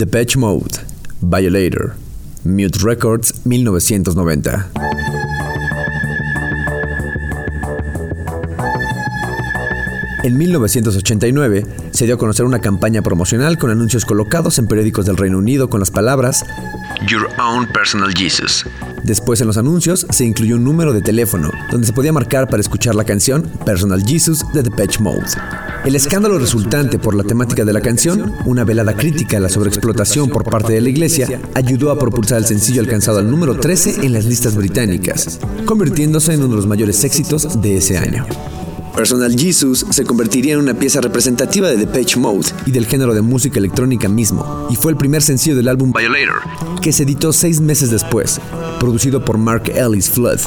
The Patch Mode, Violator, Mute Records 1990. En 1989 se dio a conocer una campaña promocional con anuncios colocados en periódicos del Reino Unido con las palabras Your Own Personal Jesus. Después en los anuncios se incluyó un número de teléfono donde se podía marcar para escuchar la canción Personal Jesus de The Patch Mode. El escándalo resultante por la temática de la canción, una velada crítica a la sobreexplotación por parte de la iglesia, ayudó a propulsar el sencillo alcanzado al número 13 en las listas británicas, convirtiéndose en uno de los mayores éxitos de ese año. Personal Jesus se convertiría en una pieza representativa de The Depeche Mode y del género de música electrónica mismo, y fue el primer sencillo del álbum Violator, que se editó seis meses después, producido por Mark Ellis Flood.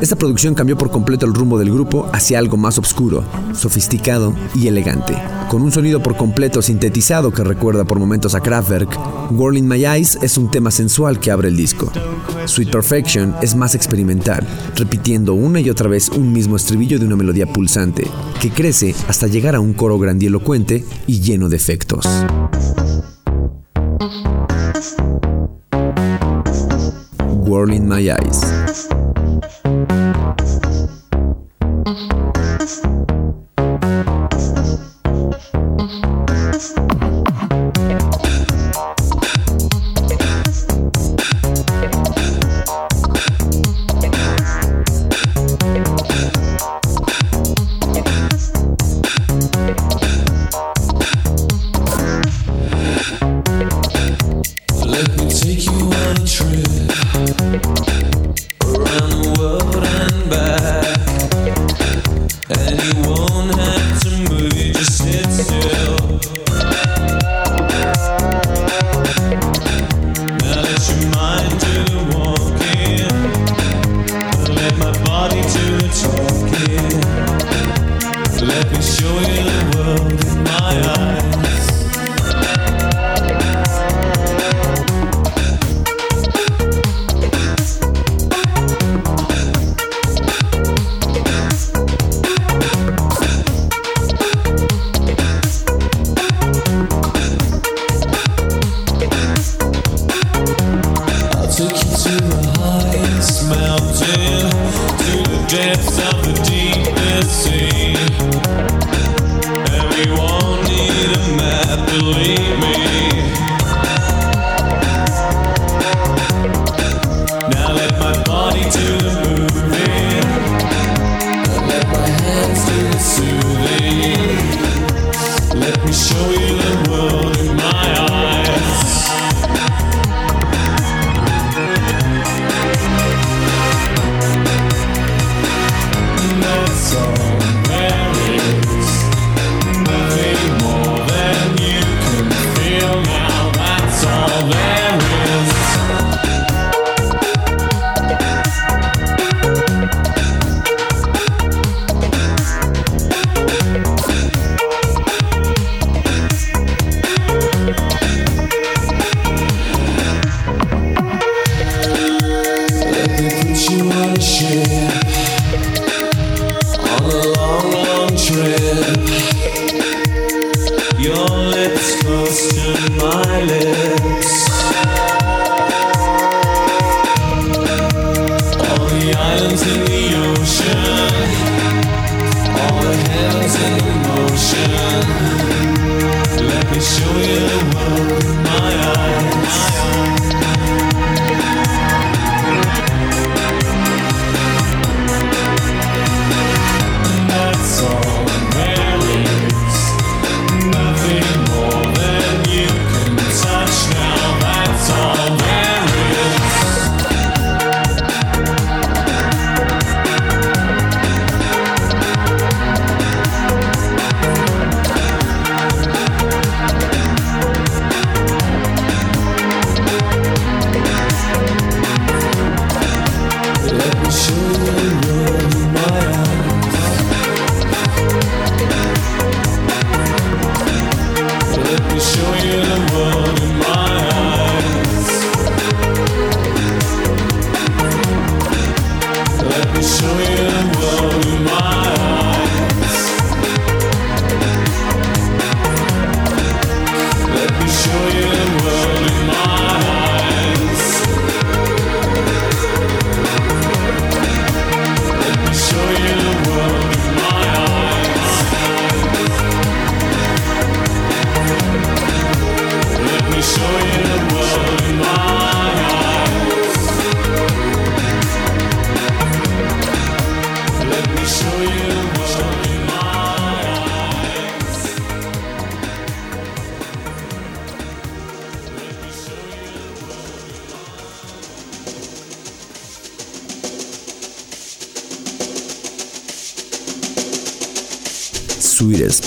Esta producción cambió por completo el rumbo del grupo hacia algo más oscuro, sofisticado y elegante. Con un sonido por completo sintetizado que recuerda por momentos a Kraftwerk, Whirling My Eyes es un tema sensual que abre el disco. Sweet Perfection es más experimental, repitiendo una y otra vez un mismo estribillo de una melodía pulsante, que crece hasta llegar a un coro grandilocuente y lleno de efectos. Whirling My Eyes depths of the deepest sea.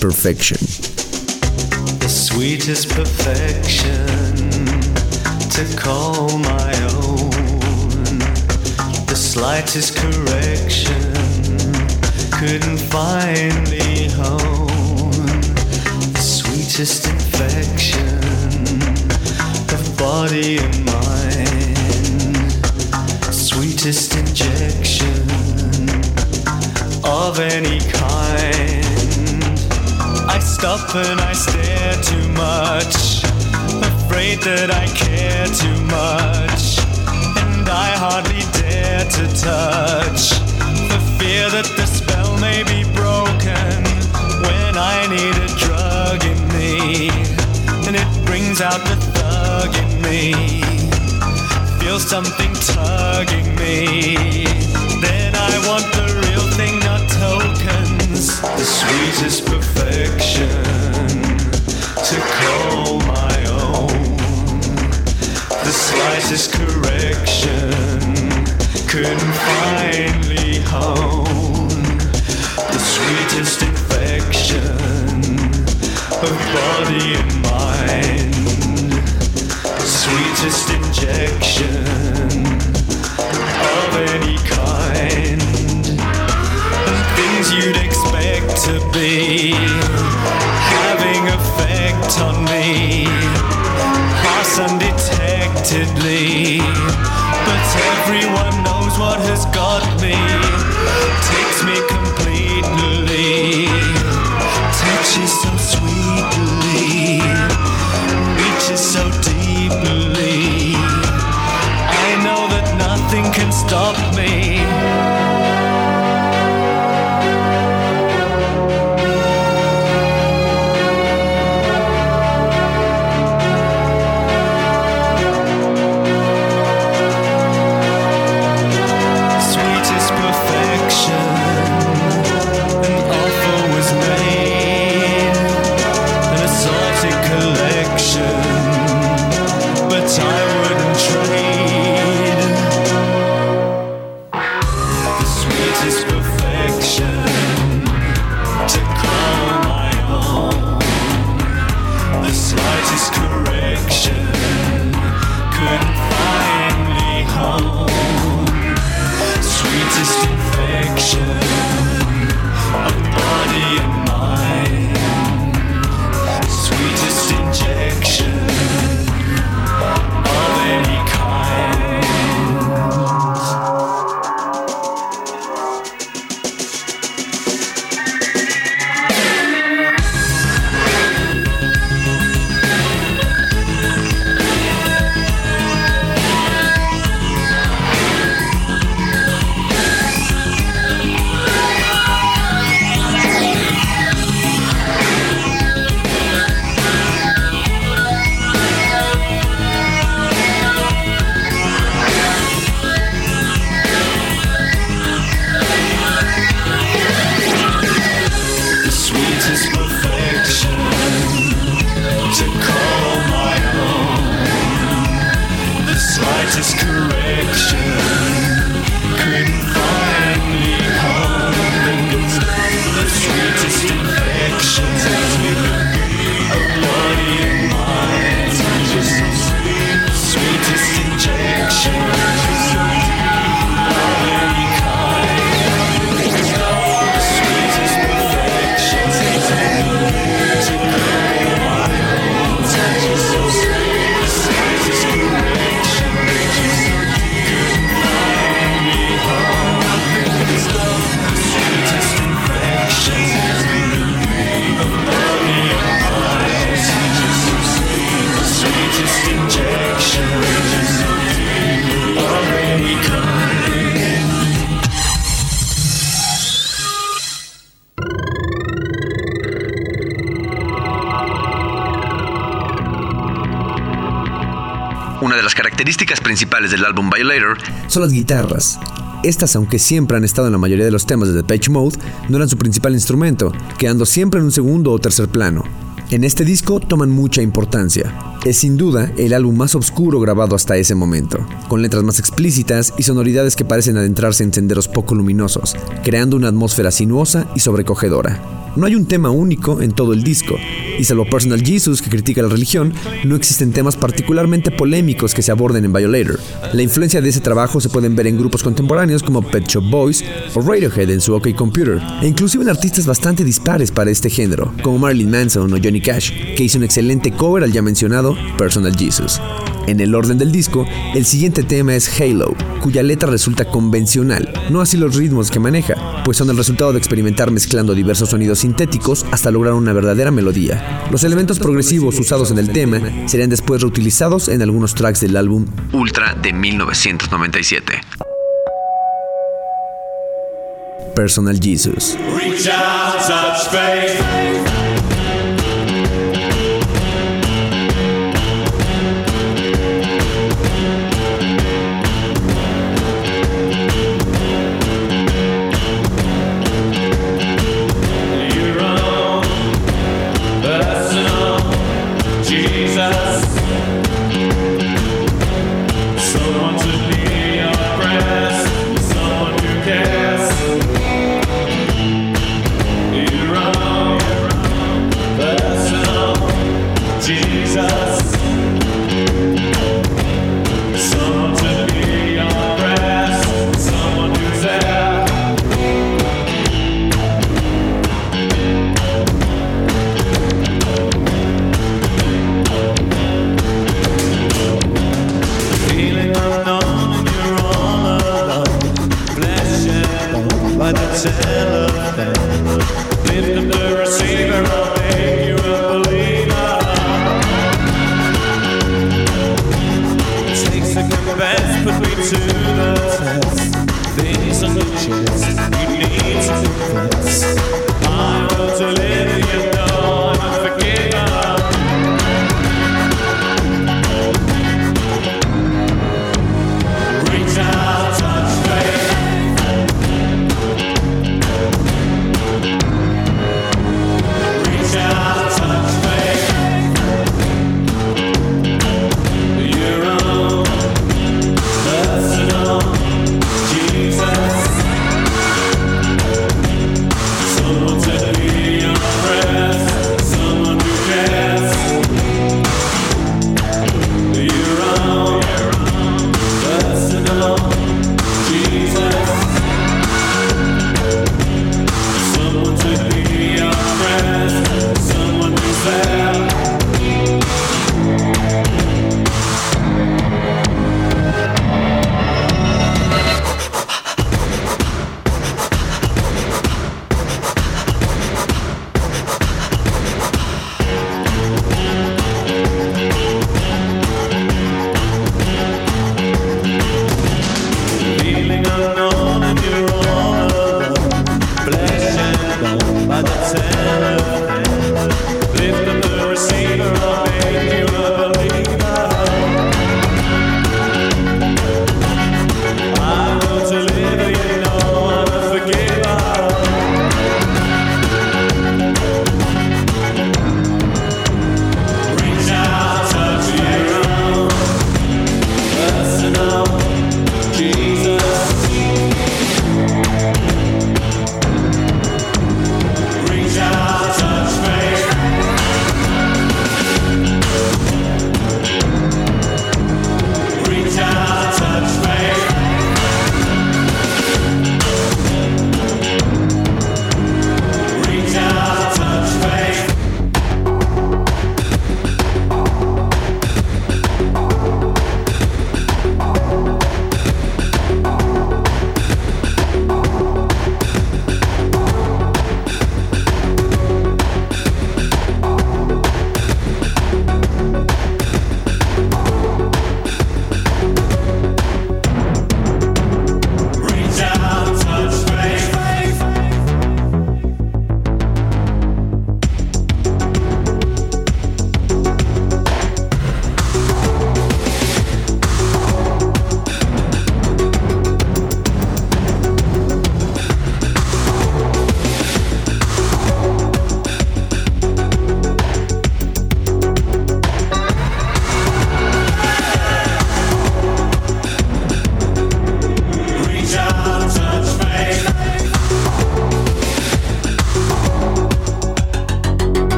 Perfection. The sweetest perfection to call my own. The slightest correction couldn't finally hone. The sweetest infection of body and mind. Sweetest injection of any kind. I stop and I stare too much, afraid that I care too much, and I hardly dare to touch, for fear that the spell may be broken when I need a drug in me, and it brings out the thug in me. Feel something tugging me, then I want the real thing, not The sweetest perfection to call my own. The slightest correction couldn't finally hone. The sweetest infection of body and mind. Sweetest injection of any kind things you'd expect to be having effect on me. Pass undetectedly but everyone knows what has got me. Takes me completely. Touches del álbum Violator son las guitarras. Estas, aunque siempre han estado en la mayoría de los temas de Depeche Mode, no eran su principal instrumento, quedando siempre en un segundo o tercer plano. En este disco toman mucha importancia. Es sin duda el álbum más oscuro grabado hasta ese momento, con letras más explícitas y sonoridades que parecen adentrarse en senderos poco luminosos, creando una atmósfera sinuosa y sobrecogedora. No hay un tema único en todo el disco, y salvo Personal Jesus, que critica la religión, no existen temas particularmente polémicos que se aborden en Violator. La influencia de ese trabajo se pueden ver en grupos contemporáneos como Pet Shop Boys o Radiohead en su OK Computer, e inclusive en artistas bastante dispares para este género, como Marilyn Manson o Johnny Cash, que hizo un excelente cover al ya mencionado Personal Jesus. En el orden del disco, el siguiente tema es Halo, cuya letra resulta convencional, no así los ritmos que maneja, pues son el resultado de experimentar mezclando diversos sonidos sintéticos hasta lograr una verdadera melodía. Los elementos progresivos usados en el tema serían después reutilizados en algunos tracks del álbum Ultra de 1997. Personal Jesus. The receiver,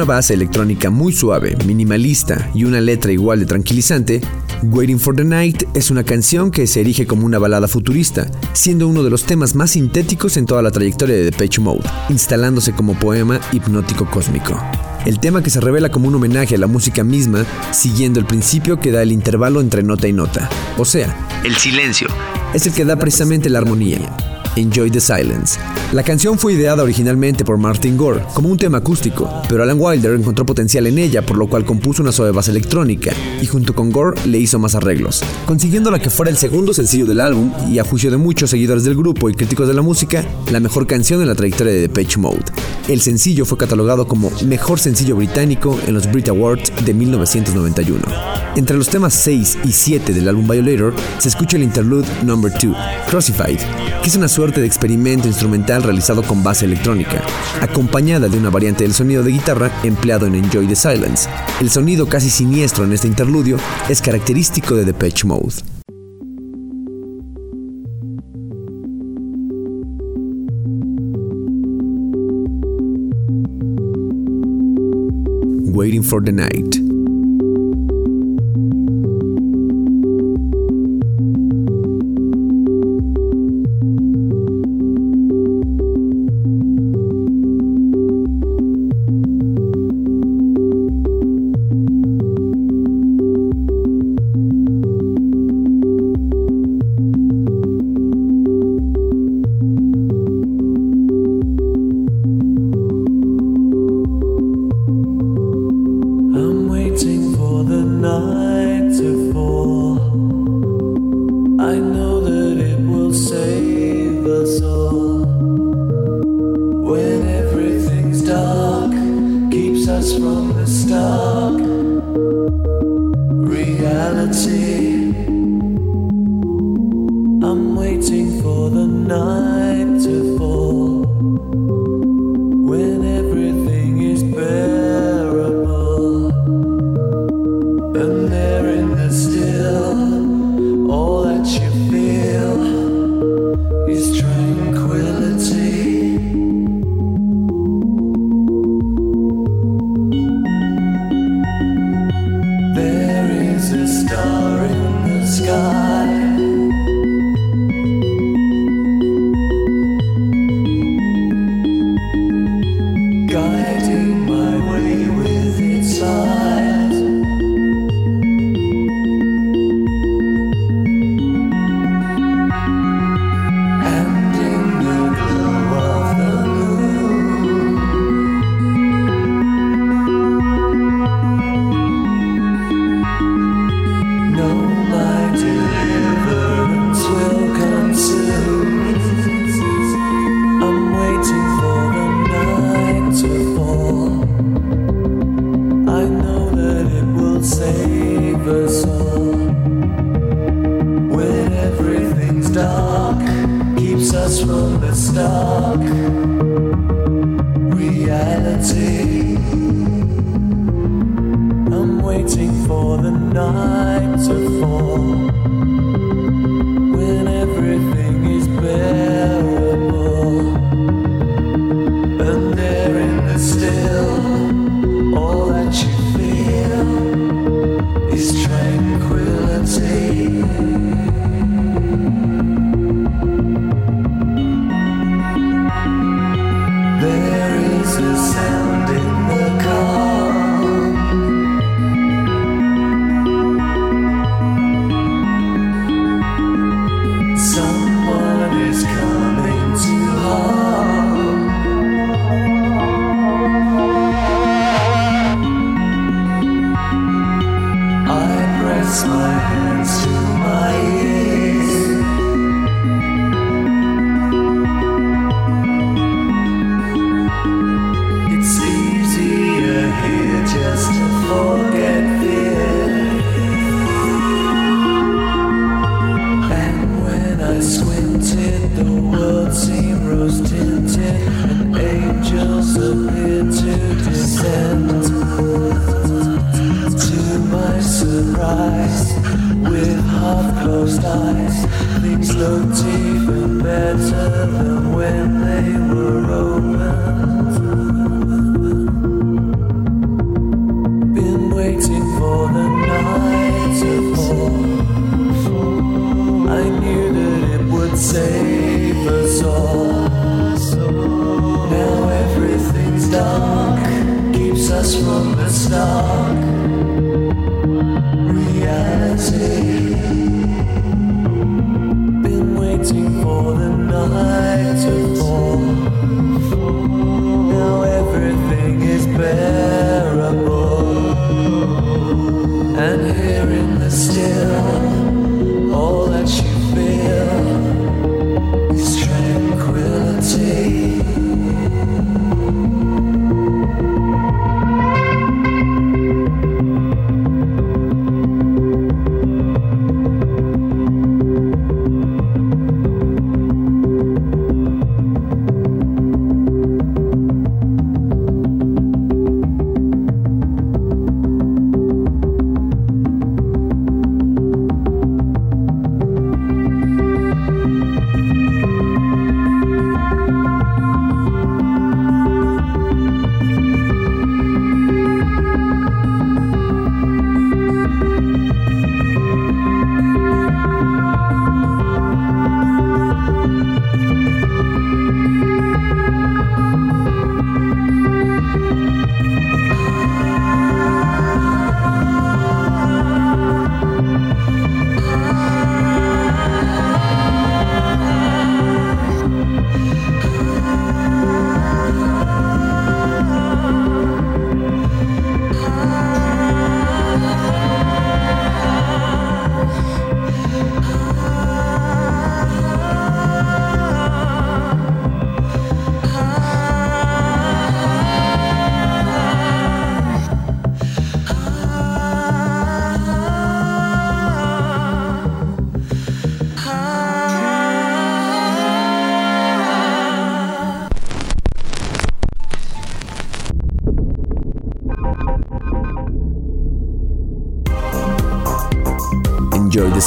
una base electrónica muy suave, minimalista y una letra igual de tranquilizante, Waiting for the Night es una canción que se erige como una balada futurista, siendo uno de los temas más sintéticos en toda la trayectoria de Depeche Mode, instalándose como poema hipnótico cósmico. El tema que se revela como un homenaje a la música misma, siguiendo el principio que da el intervalo entre nota y nota, o sea, el silencio, es el que da precisamente la armonía, Enjoy the Silence. La canción fue ideada originalmente por Martin Gore como un tema acústico, pero Alan Wilder encontró potencial en ella, por lo cual compuso una suave base electrónica y junto con Gore le hizo más arreglos, consiguiendo la que fuera el segundo sencillo del álbum y a juicio de muchos seguidores del grupo y críticos de la música, la mejor canción en la trayectoria de Depeche Mode. El sencillo fue catalogado como mejor sencillo británico en los Brit Awards de 1991. Entre los temas 6 y 7 del álbum Violator se escucha el interlude number 2, Crucified, que es una suerte de experimento instrumental realizado con base electrónica, acompañada de una variante del sonido de guitarra empleado en Enjoy the Silence. El sonido casi siniestro en este interludio es característico de Depeche Mode. Waiting for the Night.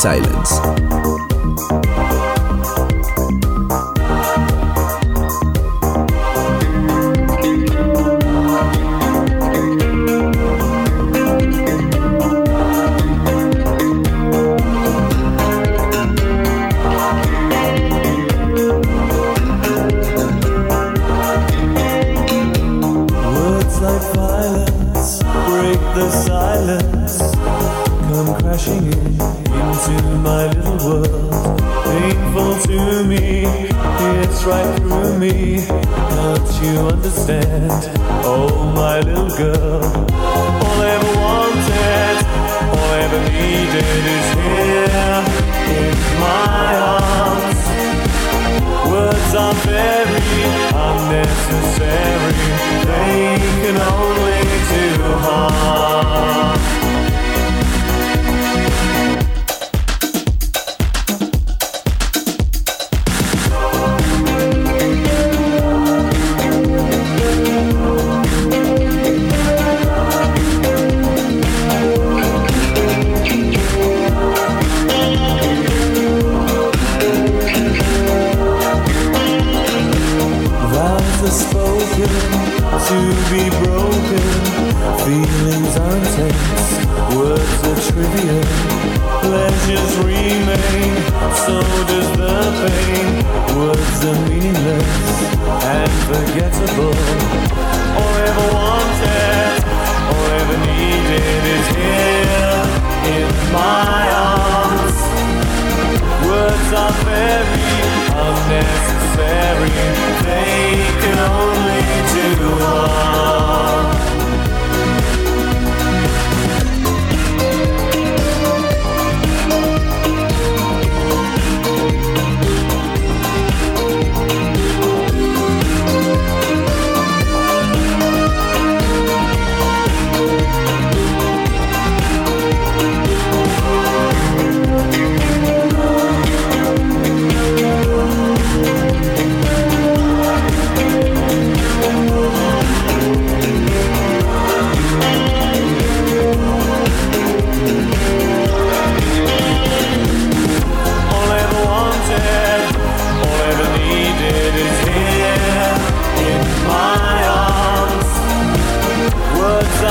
Silence.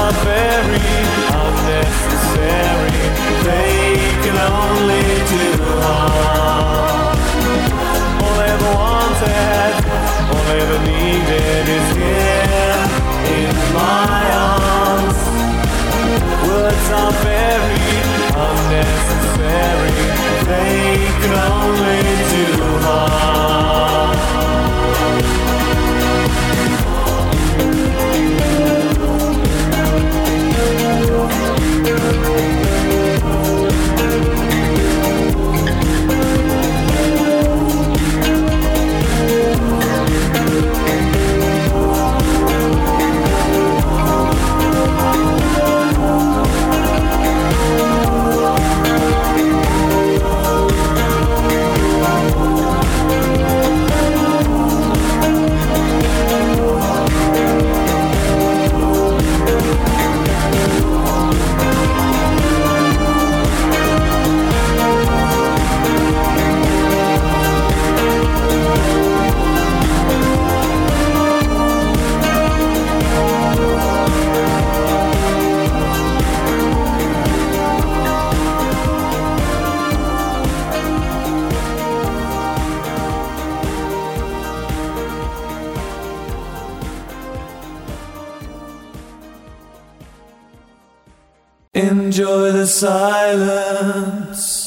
are very unnecessary. They can only do harm. All I ever wanted, all I ever needed is here in my arms. Words are very unnecessary. They can only silence.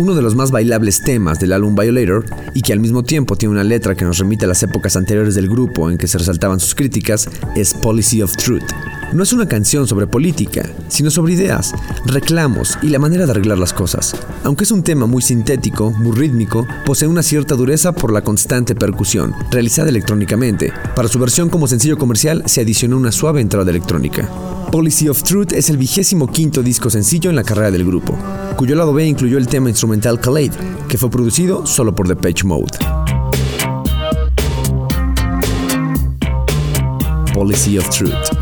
Uno de los más bailables temas del álbum Violator, y que al mismo tiempo tiene una letra que nos remite a las épocas anteriores del grupo en que se resaltaban sus críticas, es Policy of Truth. No es una canción sobre política, sino sobre ideas, reclamos y la manera de arreglar las cosas. Aunque es un tema muy sintético, muy rítmico, posee una cierta dureza por la constante percusión, realizada electrónicamente. Para su versión como sencillo comercial se adicionó una suave entrada electrónica. Policy of Truth es el vigésimo quinto disco sencillo en la carrera del grupo, cuyo lado B incluyó el tema instrumental Khaled, que fue producido solo por Depeche Mode. Policy of Truth.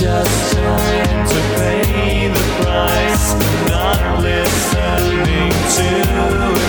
Just time to pay the price. Not listening to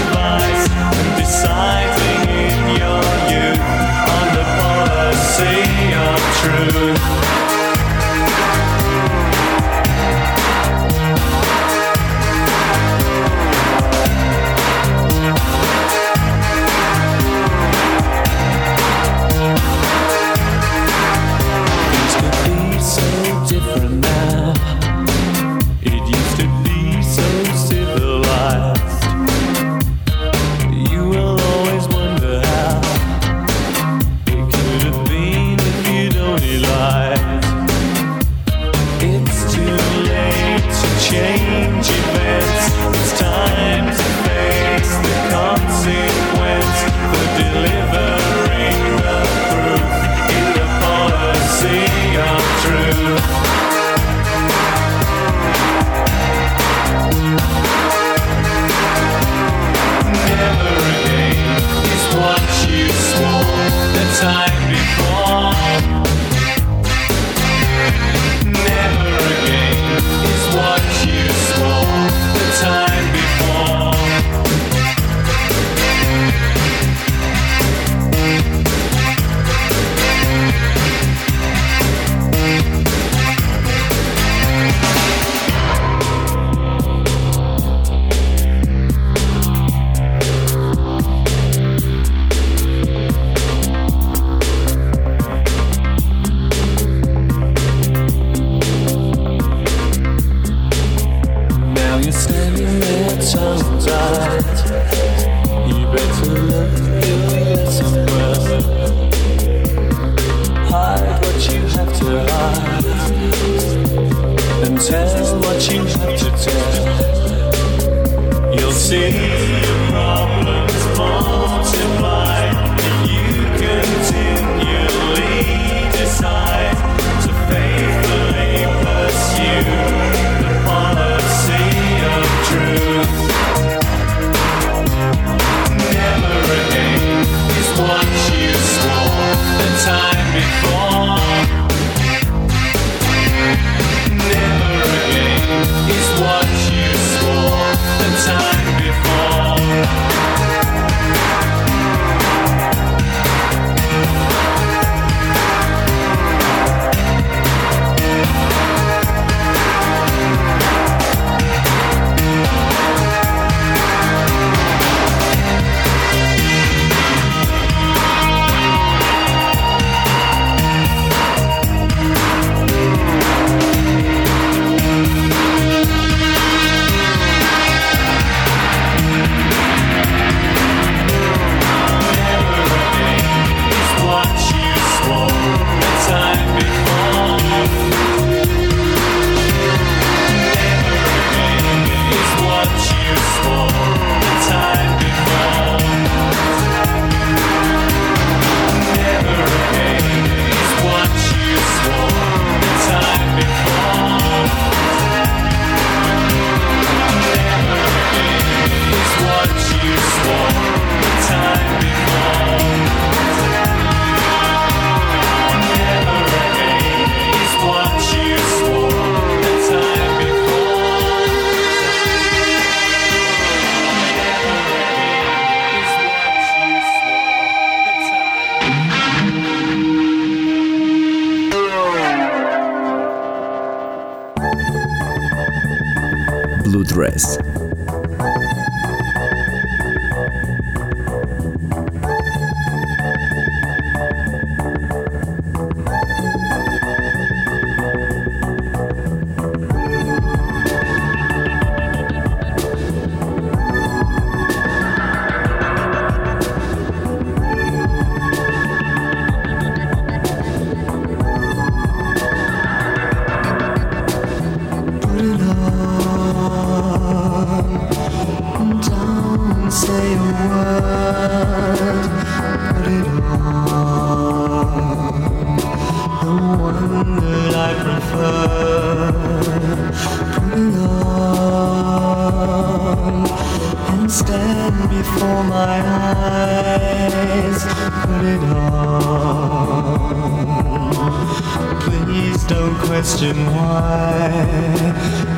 don't question why.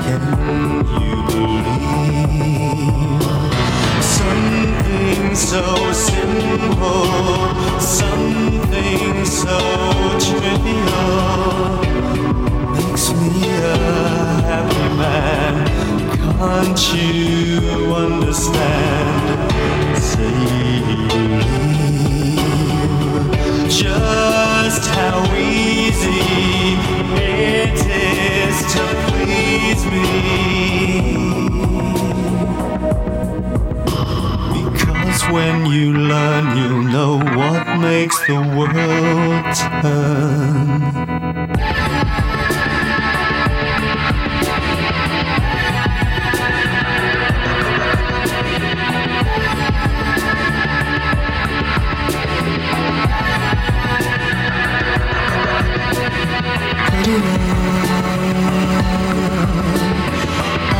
Can you believe something so simple, something so trivial makes me a happy man? Can't you understand? Say you believe. Just you learn, you'll know what makes the world turn.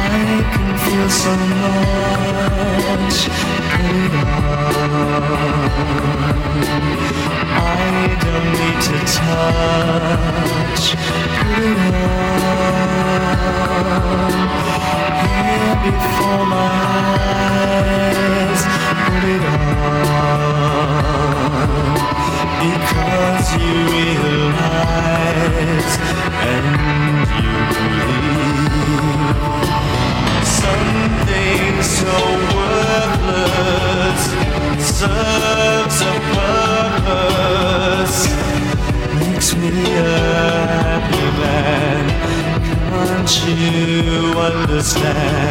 I can feel so much. I don't need to touch. It on here before my eyes. It on because you realize and you believe something so. stand.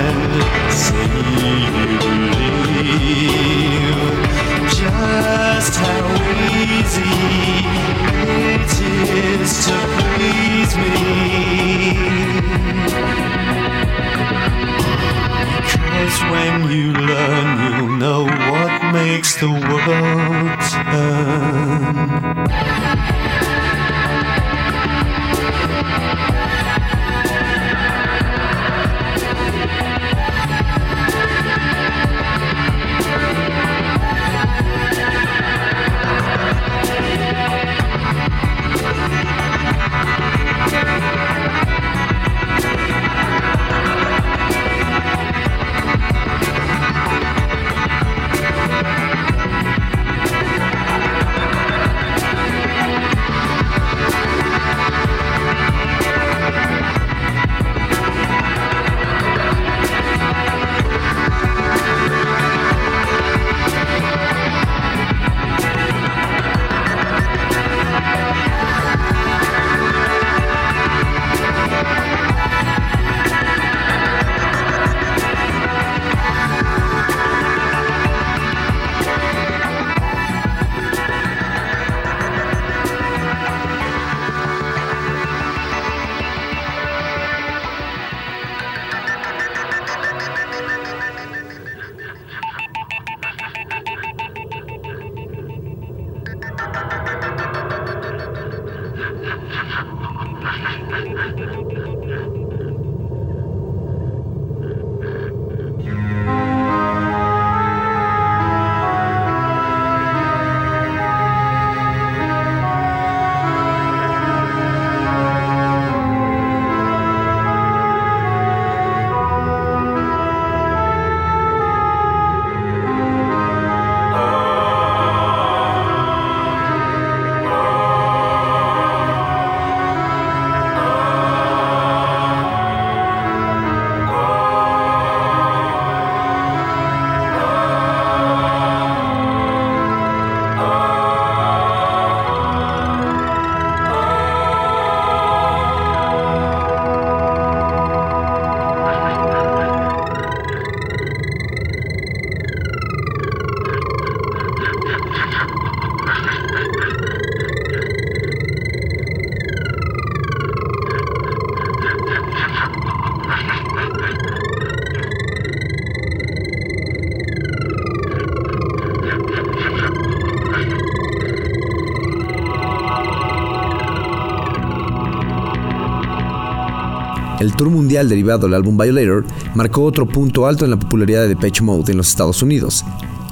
El tour mundial derivado del álbum Violator marcó otro punto alto en la popularidad de Depeche Mode en los Estados Unidos.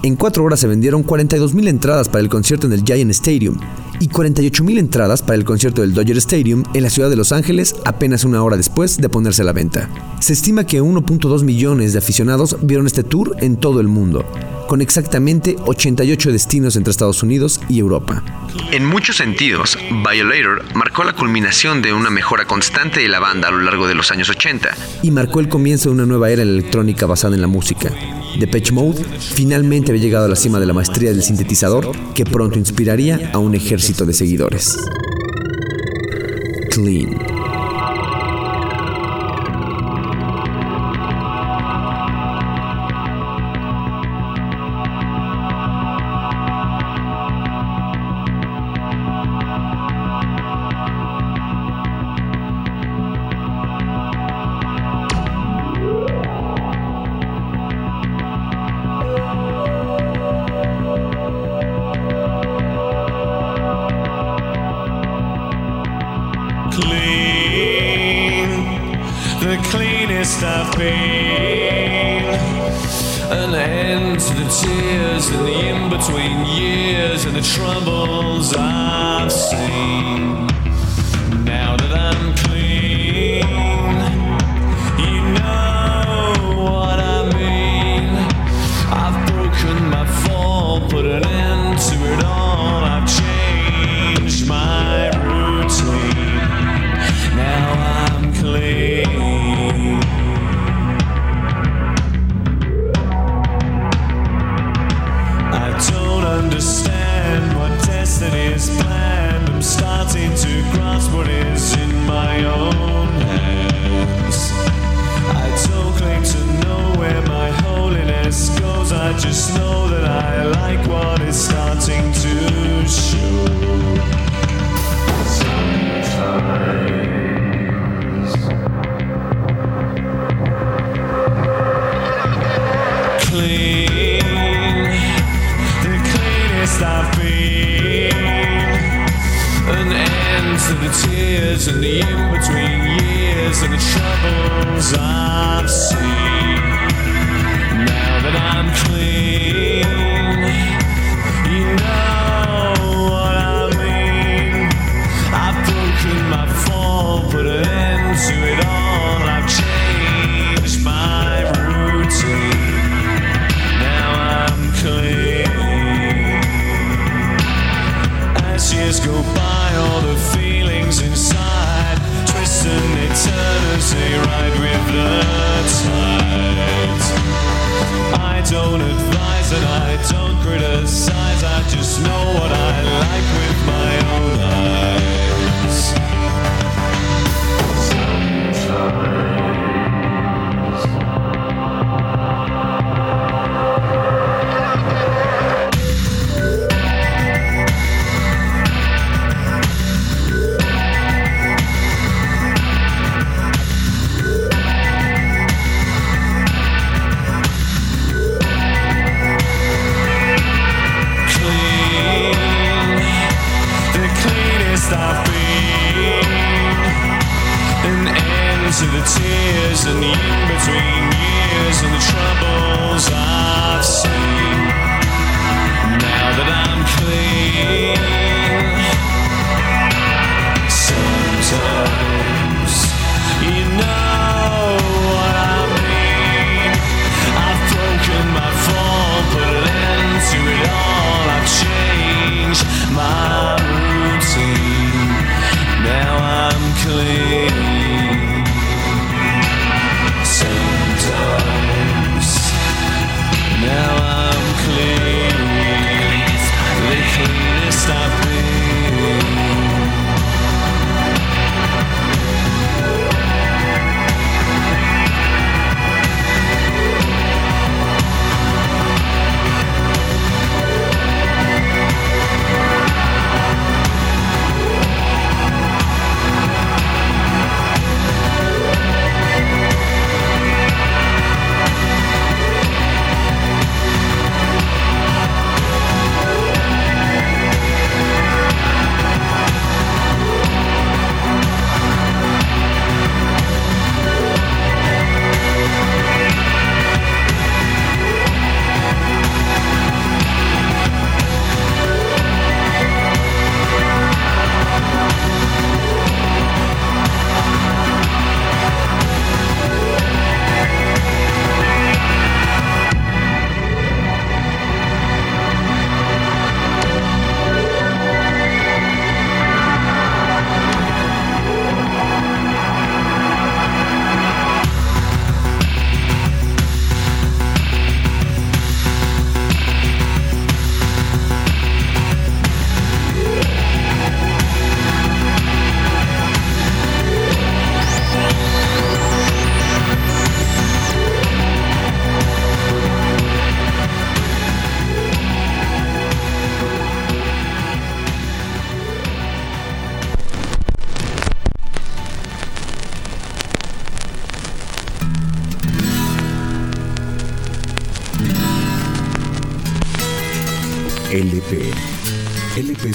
En cuatro horas se vendieron 42.000 entradas para el concierto en el Giant Stadium y 48.000 entradas para el concierto del Dodger Stadium en la ciudad de Los Ángeles apenas una hora después de ponerse a la venta. Se estima que 1.2 millones de aficionados vieron este tour en todo el mundo, con exactamente 88 destinos entre Estados Unidos y Europa. En muchos sentidos, Violator marcó la culminación de una mejora constante de la banda a lo largo de los años 80 y marcó el comienzo de una nueva era electrónica basada en la música. Depeche Mode finalmente había llegado a la cima de la maestría del sintetizador que pronto inspiraría a un ejército de seguidores. Clean.